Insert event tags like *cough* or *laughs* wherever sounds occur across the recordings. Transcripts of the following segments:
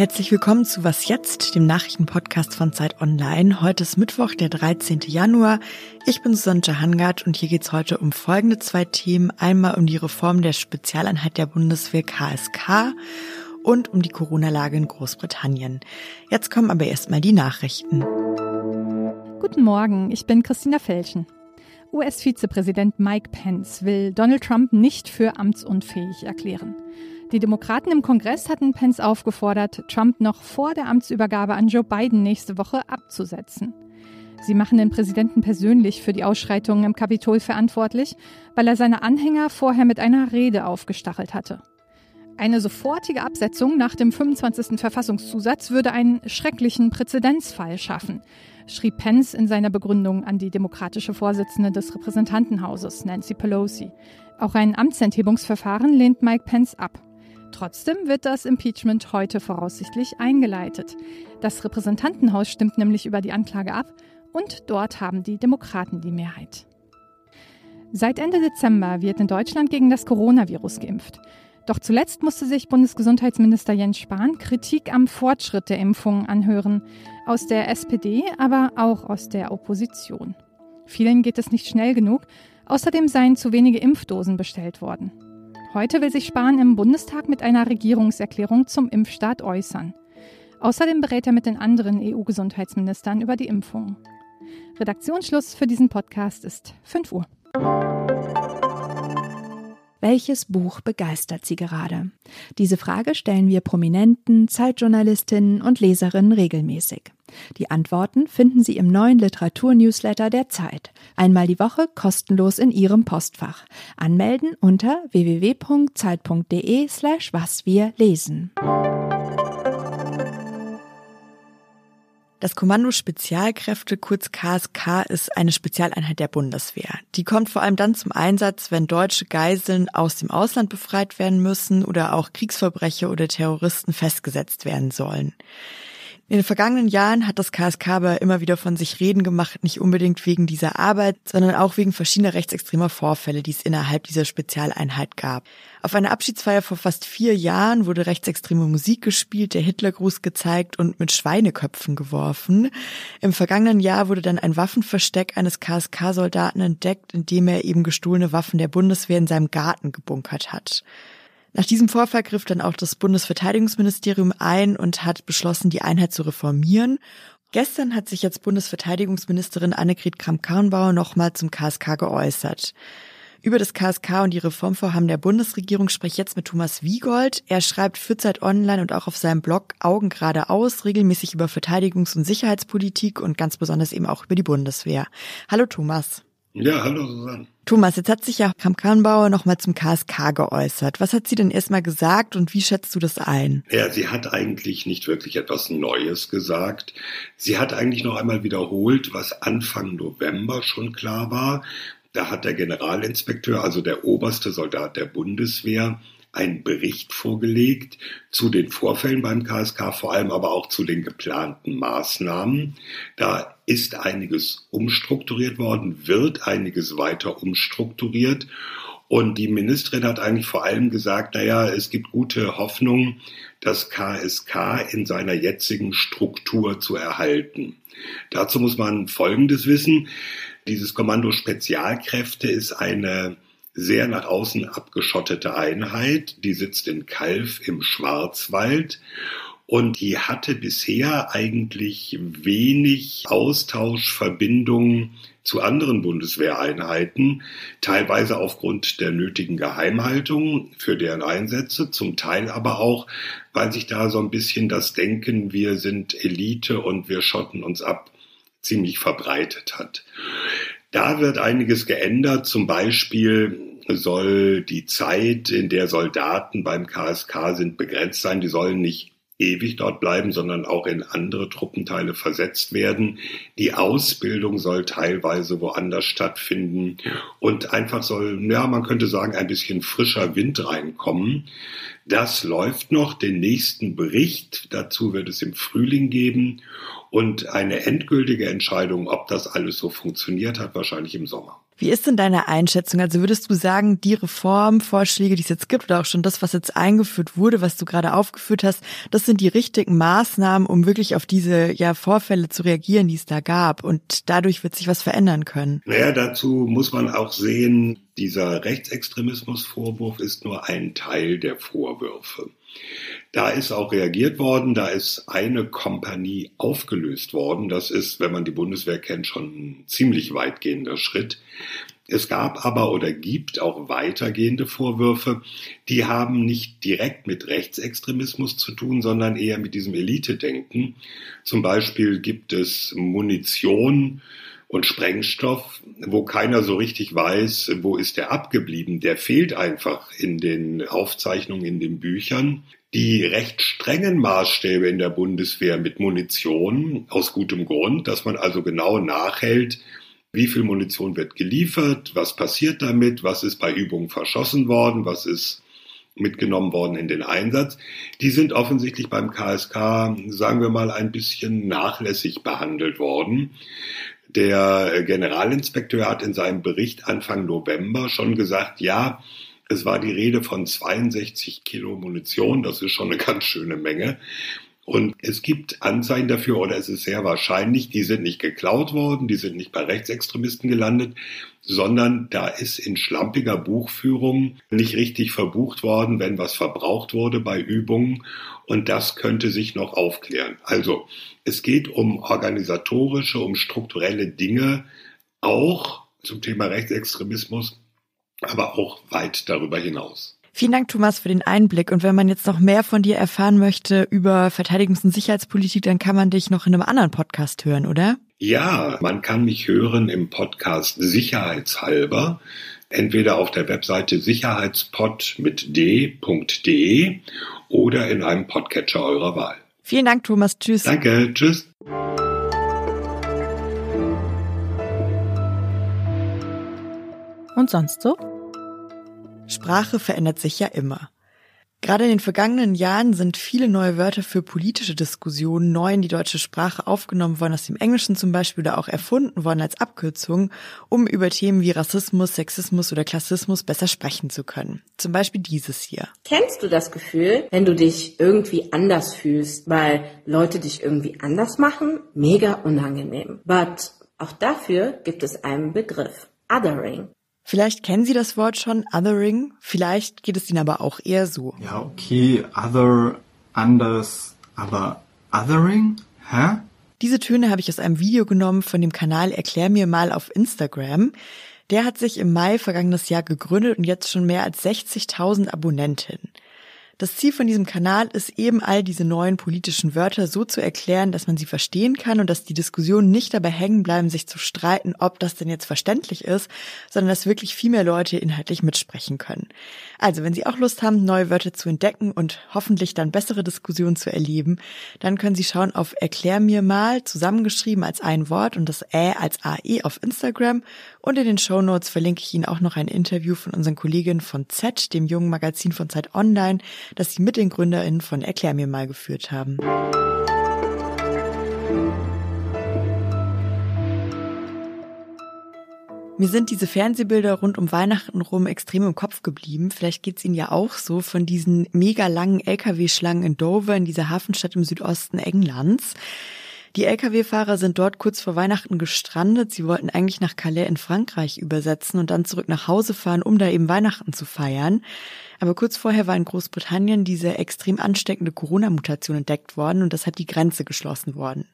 Herzlich willkommen zu Was jetzt, dem Nachrichtenpodcast von Zeit Online. Heute ist Mittwoch, der 13. Januar. Ich bin Susanne Hangard und hier geht's heute um folgende zwei Themen. Einmal um die Reform der Spezialeinheit der Bundeswehr KSK und um die Corona-Lage in Großbritannien. Jetzt kommen aber erstmal die Nachrichten. Guten Morgen, ich bin Christina Felschen. US-Vizepräsident Mike Pence will Donald Trump nicht für amtsunfähig erklären. Die Demokraten im Kongress hatten Pence aufgefordert, Trump noch vor der Amtsübergabe an Joe Biden nächste Woche abzusetzen. Sie machen den Präsidenten persönlich für die Ausschreitungen im Kapitol verantwortlich, weil er seine Anhänger vorher mit einer Rede aufgestachelt hatte. Eine sofortige Absetzung nach dem 25. Verfassungszusatz würde einen schrecklichen Präzedenzfall schaffen, schrieb Pence in seiner Begründung an die demokratische Vorsitzende des Repräsentantenhauses, Nancy Pelosi. Auch ein Amtsenthebungsverfahren lehnt Mike Pence ab. Trotzdem wird das Impeachment heute voraussichtlich eingeleitet. Das Repräsentantenhaus stimmt nämlich über die Anklage ab und dort haben die Demokraten die Mehrheit. Seit Ende Dezember wird in Deutschland gegen das Coronavirus geimpft. Doch zuletzt musste sich Bundesgesundheitsminister Jens Spahn Kritik am Fortschritt der Impfungen anhören. Aus der SPD, aber auch aus der Opposition. Vielen geht es nicht schnell genug. Außerdem seien zu wenige Impfdosen bestellt worden. Heute will sich Spahn im Bundestag mit einer Regierungserklärung zum Impfstart äußern. Außerdem berät er mit den anderen EU-Gesundheitsministern über die Impfung. Redaktionsschluss für diesen Podcast ist 5 Uhr. Welches Buch begeistert Sie gerade? Diese Frage stellen wir Prominenten, Zeitjournalistinnen und Leserinnen regelmäßig. Die Antworten finden Sie im neuen Literatur-Newsletter der Zeit. Einmal die Woche kostenlos in Ihrem Postfach. Anmelden unter www.zeit.de slash was wir lesen. Das Kommando Spezialkräfte, kurz KSK, ist eine Spezialeinheit der Bundeswehr. Die kommt vor allem dann zum Einsatz, wenn deutsche Geiseln aus dem Ausland befreit werden müssen oder auch Kriegsverbrecher oder Terroristen festgesetzt werden sollen. In den vergangenen Jahren hat das KSK aber immer wieder von sich reden gemacht, nicht unbedingt wegen dieser Arbeit, sondern auch wegen verschiedener rechtsextremer Vorfälle, die es innerhalb dieser Spezialeinheit gab. Auf einer Abschiedsfeier vor fast vier Jahren wurde rechtsextreme Musik gespielt, der Hitlergruß gezeigt und mit Schweineköpfen geworfen. Im vergangenen Jahr wurde dann ein Waffenversteck eines KSK-Soldaten entdeckt, in dem er eben gestohlene Waffen der Bundeswehr in seinem Garten gebunkert hat. Nach diesem Vorfall griff dann auch das Bundesverteidigungsministerium ein und hat beschlossen, die Einheit zu reformieren. Gestern hat sich jetzt Bundesverteidigungsministerin Annegret Kramp-Karrenbauer nochmal zum KSK geäußert. Über das KSK und die Reformvorhaben der Bundesregierung spreche ich jetzt mit Thomas Wiegold. Er schreibt für Zeit Online und auch auf seinem Blog Augen geradeaus regelmäßig über Verteidigungs- und Sicherheitspolitik und ganz besonders eben auch über die Bundeswehr. Hallo Thomas. Ja, hallo Susanne. Thomas, jetzt hat sich ja Kramp-Karrenbauer nochmal zum KSK geäußert. Was hat sie denn erstmal gesagt und wie schätzt du das ein? Ja, sie hat eigentlich nicht wirklich etwas Neues gesagt. Sie hat eigentlich noch einmal wiederholt, was Anfang November schon klar war. Da hat der Generalinspekteur, also der oberste Soldat der Bundeswehr, einen Bericht vorgelegt zu den Vorfällen beim KSK, vor allem aber auch zu den geplanten Maßnahmen. Da ist einiges umstrukturiert worden, wird einiges weiter umstrukturiert. Und die Ministerin hat eigentlich vor allem gesagt, naja, es gibt gute Hoffnung, das KSK in seiner jetzigen Struktur zu erhalten. Dazu muss man Folgendes wissen. Dieses Kommando Spezialkräfte ist eine sehr nach außen abgeschottete Einheit. Die sitzt in Kalf im Schwarzwald und die hatte bisher eigentlich wenig Austausch, Verbindung zu anderen Bundeswehreinheiten, teilweise aufgrund der nötigen Geheimhaltung für deren Einsätze, zum Teil aber auch, weil sich da so ein bisschen das Denken, wir sind Elite und wir schotten uns ab, ziemlich verbreitet hat. Da wird einiges geändert. Zum Beispiel soll die Zeit, in der Soldaten beim KSK sind, begrenzt sein. Die sollen nicht ewig dort bleiben, sondern auch in andere Truppenteile versetzt werden. Die Ausbildung soll teilweise woanders stattfinden und einfach soll, ja, man könnte sagen, ein bisschen frischer Wind reinkommen. Das läuft noch. Den nächsten Bericht dazu wird es im Frühling geben und eine endgültige Entscheidung, ob das alles so funktioniert hat, wahrscheinlich im Sommer. Wie ist denn deine Einschätzung? Also würdest du sagen, die Reformvorschläge, die es jetzt gibt oder auch schon das, was jetzt eingeführt wurde, was du gerade aufgeführt hast, das sind die richtigen Maßnahmen, um wirklich auf diese ja, Vorfälle zu reagieren, die es da gab und dadurch wird sich was verändern können? Naja, dazu muss man auch sehen, dieser Rechtsextremismusvorwurf ist nur ein Teil der Vorwürfe. Da ist auch reagiert worden, da ist eine Kompanie aufgelöst worden. Das ist, wenn man die Bundeswehr kennt, schon ein ziemlich weitgehender Schritt. Es gab aber oder gibt auch weitergehende Vorwürfe, die haben nicht direkt mit Rechtsextremismus zu tun, sondern eher mit diesem Elitedenken. Zum Beispiel gibt es Munition und Sprengstoff, wo keiner so richtig weiß, wo ist der abgeblieben. Der fehlt einfach in den Aufzeichnungen, in den Büchern die recht strengen Maßstäbe in der Bundeswehr mit Munition aus gutem Grund, dass man also genau nachhält, wie viel Munition wird geliefert, was passiert damit, was ist bei Übungen verschossen worden, was ist mitgenommen worden in den Einsatz. Die sind offensichtlich beim KSK, sagen wir mal, ein bisschen nachlässig behandelt worden. Der Generalinspekteur hat in seinem Bericht Anfang November schon gesagt, ja, es war die Rede von 62 Kilo Munition, das ist schon eine ganz schöne Menge. Und es gibt Anzeichen dafür, oder es ist sehr wahrscheinlich, die sind nicht geklaut worden, die sind nicht bei Rechtsextremisten gelandet, sondern da ist in schlampiger Buchführung nicht richtig verbucht worden, wenn was verbraucht wurde bei Übungen. Und das könnte sich noch aufklären. Also es geht um organisatorische, um strukturelle Dinge, auch zum Thema Rechtsextremismus, aber auch weit darüber hinaus. Vielen Dank, Thomas, für den Einblick. Und wenn man jetzt noch mehr von dir erfahren möchte über Verteidigungs- und Sicherheitspolitik, dann kann man dich noch in einem anderen Podcast hören, oder? Ja, man kann mich hören im Podcast Sicherheitshalber, entweder auf der Webseite sicherheitspod mit d.de oder in einem Podcatcher eurer Wahl. Vielen Dank, Thomas. Tschüss. Danke. Tschüss. Und sonst so? Sprache verändert sich ja immer. Gerade in den vergangenen Jahren sind viele neue Wörter für politische Diskussionen neu in die deutsche Sprache aufgenommen worden, aus dem Englischen zum Beispiel oder auch erfunden worden als Abkürzung, um über Themen wie Rassismus, Sexismus oder Klassismus besser sprechen zu können. Zum Beispiel dieses hier. Kennst du das Gefühl, wenn du dich irgendwie anders fühlst, weil Leute dich irgendwie anders machen? Mega unangenehm. But auch dafür gibt es einen Begriff. Othering. Vielleicht kennen Sie das Wort schon, Othering. Vielleicht geht es Ihnen aber auch eher so. Ja, okay, Other, anders, aber Othering? Hä? Diese Töne habe ich aus einem Video genommen von dem Kanal Erklär mir mal auf Instagram. Der hat sich im Mai vergangenes Jahr gegründet und jetzt schon mehr als 60.000 Abonnenten. Das Ziel von diesem Kanal ist eben all diese neuen politischen Wörter so zu erklären, dass man sie verstehen kann und dass die Diskussionen nicht dabei hängen bleiben, sich zu streiten, ob das denn jetzt verständlich ist, sondern dass wirklich viel mehr Leute inhaltlich mitsprechen können. Also, wenn Sie auch Lust haben, neue Wörter zu entdecken und hoffentlich dann bessere Diskussionen zu erleben, dann können Sie schauen auf Erklär mir mal, zusammengeschrieben als ein Wort und das Ä als AE auf Instagram und in den Show Notes verlinke ich Ihnen auch noch ein Interview von unseren Kolleginnen von Z, dem jungen Magazin von Zeit Online, das sie mit den GründerInnen von Erklär mir mal geführt haben. Mir sind diese Fernsehbilder rund um Weihnachten rum extrem im Kopf geblieben. Vielleicht geht's Ihnen ja auch so von diesen mega langen Lkw-Schlangen in Dover, in dieser Hafenstadt im Südosten Englands. Die Lkw-Fahrer sind dort kurz vor Weihnachten gestrandet. Sie wollten eigentlich nach Calais in Frankreich übersetzen und dann zurück nach Hause fahren, um da eben Weihnachten zu feiern. Aber kurz vorher war in Großbritannien diese extrem ansteckende Corona-Mutation entdeckt worden und deshalb die Grenze geschlossen worden.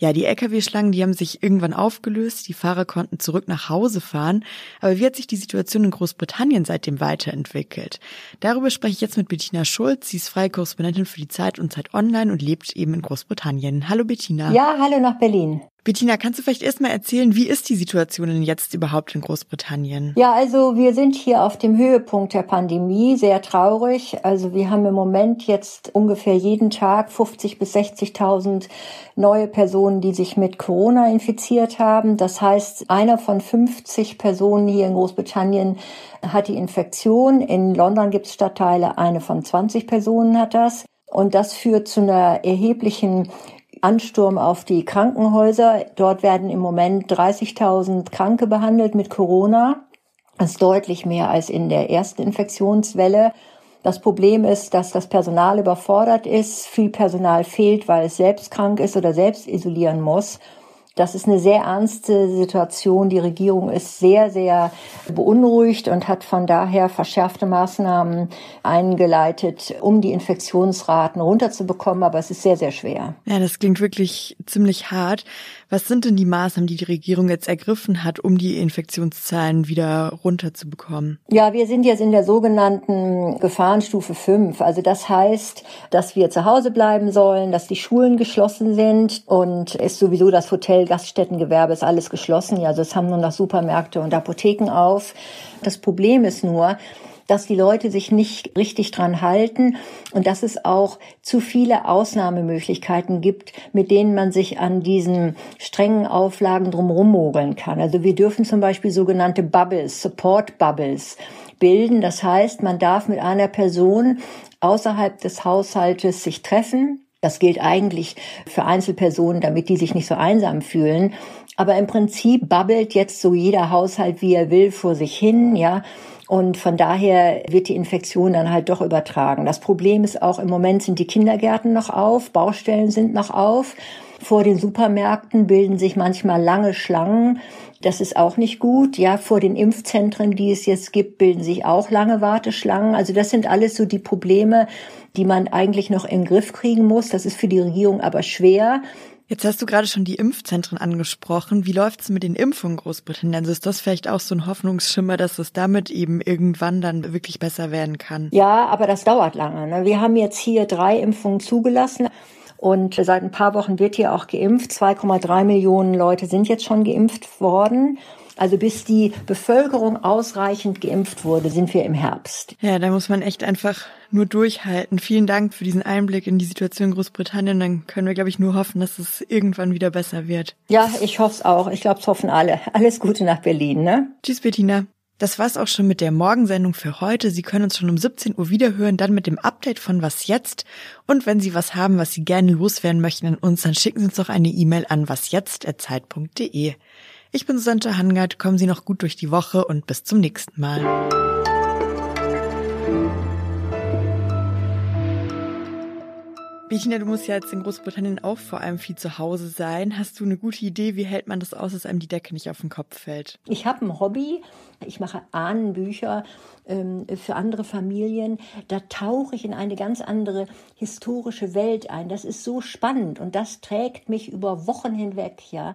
Ja, die Lkw-Schlangen, die haben sich irgendwann aufgelöst, die Fahrer konnten zurück nach Hause fahren. Aber wie hat sich die Situation in Großbritannien seitdem weiterentwickelt? Darüber spreche ich jetzt mit Bettina Schulz. Sie ist freie Korrespondentin für die Zeit und Zeit Online und lebt eben in Großbritannien. Hallo Bettina. Ja, hallo nach Berlin. Bettina, kannst du vielleicht erstmal erzählen, wie ist die Situation denn jetzt überhaupt in Großbritannien? Ja, also wir sind hier auf dem Höhepunkt der Pandemie, sehr traurig. Also wir haben im Moment jetzt ungefähr jeden Tag 50 bis 60.000 neue Personen, die sich mit Corona infiziert haben. Das heißt, einer von 50 Personen hier in Großbritannien hat die Infektion. In London gibt es Stadtteile, eine von 20 Personen hat das. Und das führt zu einer erheblichen Ansturm auf die Krankenhäuser. Dort werden im Moment 30.000 Kranke behandelt mit Corona. Das ist deutlich mehr als in der ersten Infektionswelle. Das Problem ist, dass das Personal überfordert ist, viel Personal fehlt, weil es selbst krank ist oder selbst isolieren muss. Das ist eine sehr ernste Situation. Die Regierung ist sehr, sehr beunruhigt und hat von daher verschärfte Maßnahmen eingeleitet, um die Infektionsraten runterzubekommen. Aber es ist sehr, sehr schwer. Ja, das klingt wirklich ziemlich hart. Was sind denn die Maßnahmen, die die Regierung jetzt ergriffen hat, um die Infektionszahlen wieder runterzubekommen? Ja, wir sind jetzt in der sogenannten Gefahrenstufe 5. Also das heißt, dass wir zu Hause bleiben sollen, dass die Schulen geschlossen sind und ist sowieso das Hotel, Gaststättengewerbe ist alles geschlossen. Ja, also es haben nur noch Supermärkte und Apotheken auf. Das Problem ist nur, dass die Leute sich nicht richtig dran halten und dass es auch zu viele Ausnahmemöglichkeiten gibt, mit denen man sich an diesen strengen Auflagen drumherum mogeln kann. Also wir dürfen zum Beispiel sogenannte Bubbles, Support Bubbles bilden. Das heißt, man darf mit einer Person außerhalb des Haushaltes sich treffen. Das gilt eigentlich für Einzelpersonen, damit die sich nicht so einsam fühlen. Aber im Prinzip babbelt jetzt so jeder Haushalt, wie er will, vor sich hin, ja. Und von daher wird die Infektion dann halt doch übertragen. Das Problem ist auch, im Moment sind die Kindergärten noch auf, Baustellen sind noch auf. Vor den Supermärkten bilden sich manchmal lange Schlangen. Das ist auch nicht gut. Ja, vor den Impfzentren, die es jetzt gibt, bilden sich auch lange Warteschlangen. Also das sind alles so die Probleme, die man eigentlich noch in den Griff kriegen muss. Das ist für die Regierung aber schwer. Jetzt hast du gerade schon die Impfzentren angesprochen. Wie läuft's mit den Impfungen Großbritannien? Also ist das vielleicht auch so ein Hoffnungsschimmer, dass es damit eben irgendwann dann wirklich besser werden kann? Ja, aber das dauert lange. Ne? Wir haben jetzt hier drei Impfungen zugelassen. Und seit ein paar Wochen wird hier auch geimpft. 2,3 Millionen Leute sind jetzt schon geimpft worden. Also bis die Bevölkerung ausreichend geimpft wurde, sind wir im Herbst. Ja, da muss man echt einfach nur durchhalten. Vielen Dank für diesen Einblick in die Situation in Großbritannien. Dann können wir, glaube ich, nur hoffen, dass es irgendwann wieder besser wird. Ja, ich hoffe es auch. Ich glaube, es hoffen alle. *laughs* Alles Gute nach Berlin, ne? Tschüss, Bettina. Das war's auch schon mit der Morgensendung für heute. Sie können uns schon um 17 Uhr wiederhören, dann mit dem Update von Was jetzt. Und wenn Sie was haben, was Sie gerne loswerden möchten an uns, dann schicken Sie uns doch eine E-Mail an wasjetzt.zeit.de. Ich bin Susanne Hangard, kommen Sie noch gut durch die Woche und bis zum nächsten Mal. Bettina, du musst ja jetzt in Großbritannien auch vor allem viel zu Hause sein. Hast du eine gute Idee, wie hält man das aus, dass einem die Decke nicht auf den Kopf fällt? Ich habe ein Hobby. Ich mache Ahnenbücher ähm, für andere Familien. Da tauche ich in eine ganz andere historische Welt ein. Das ist so spannend und das trägt mich über Wochen hinweg, ja.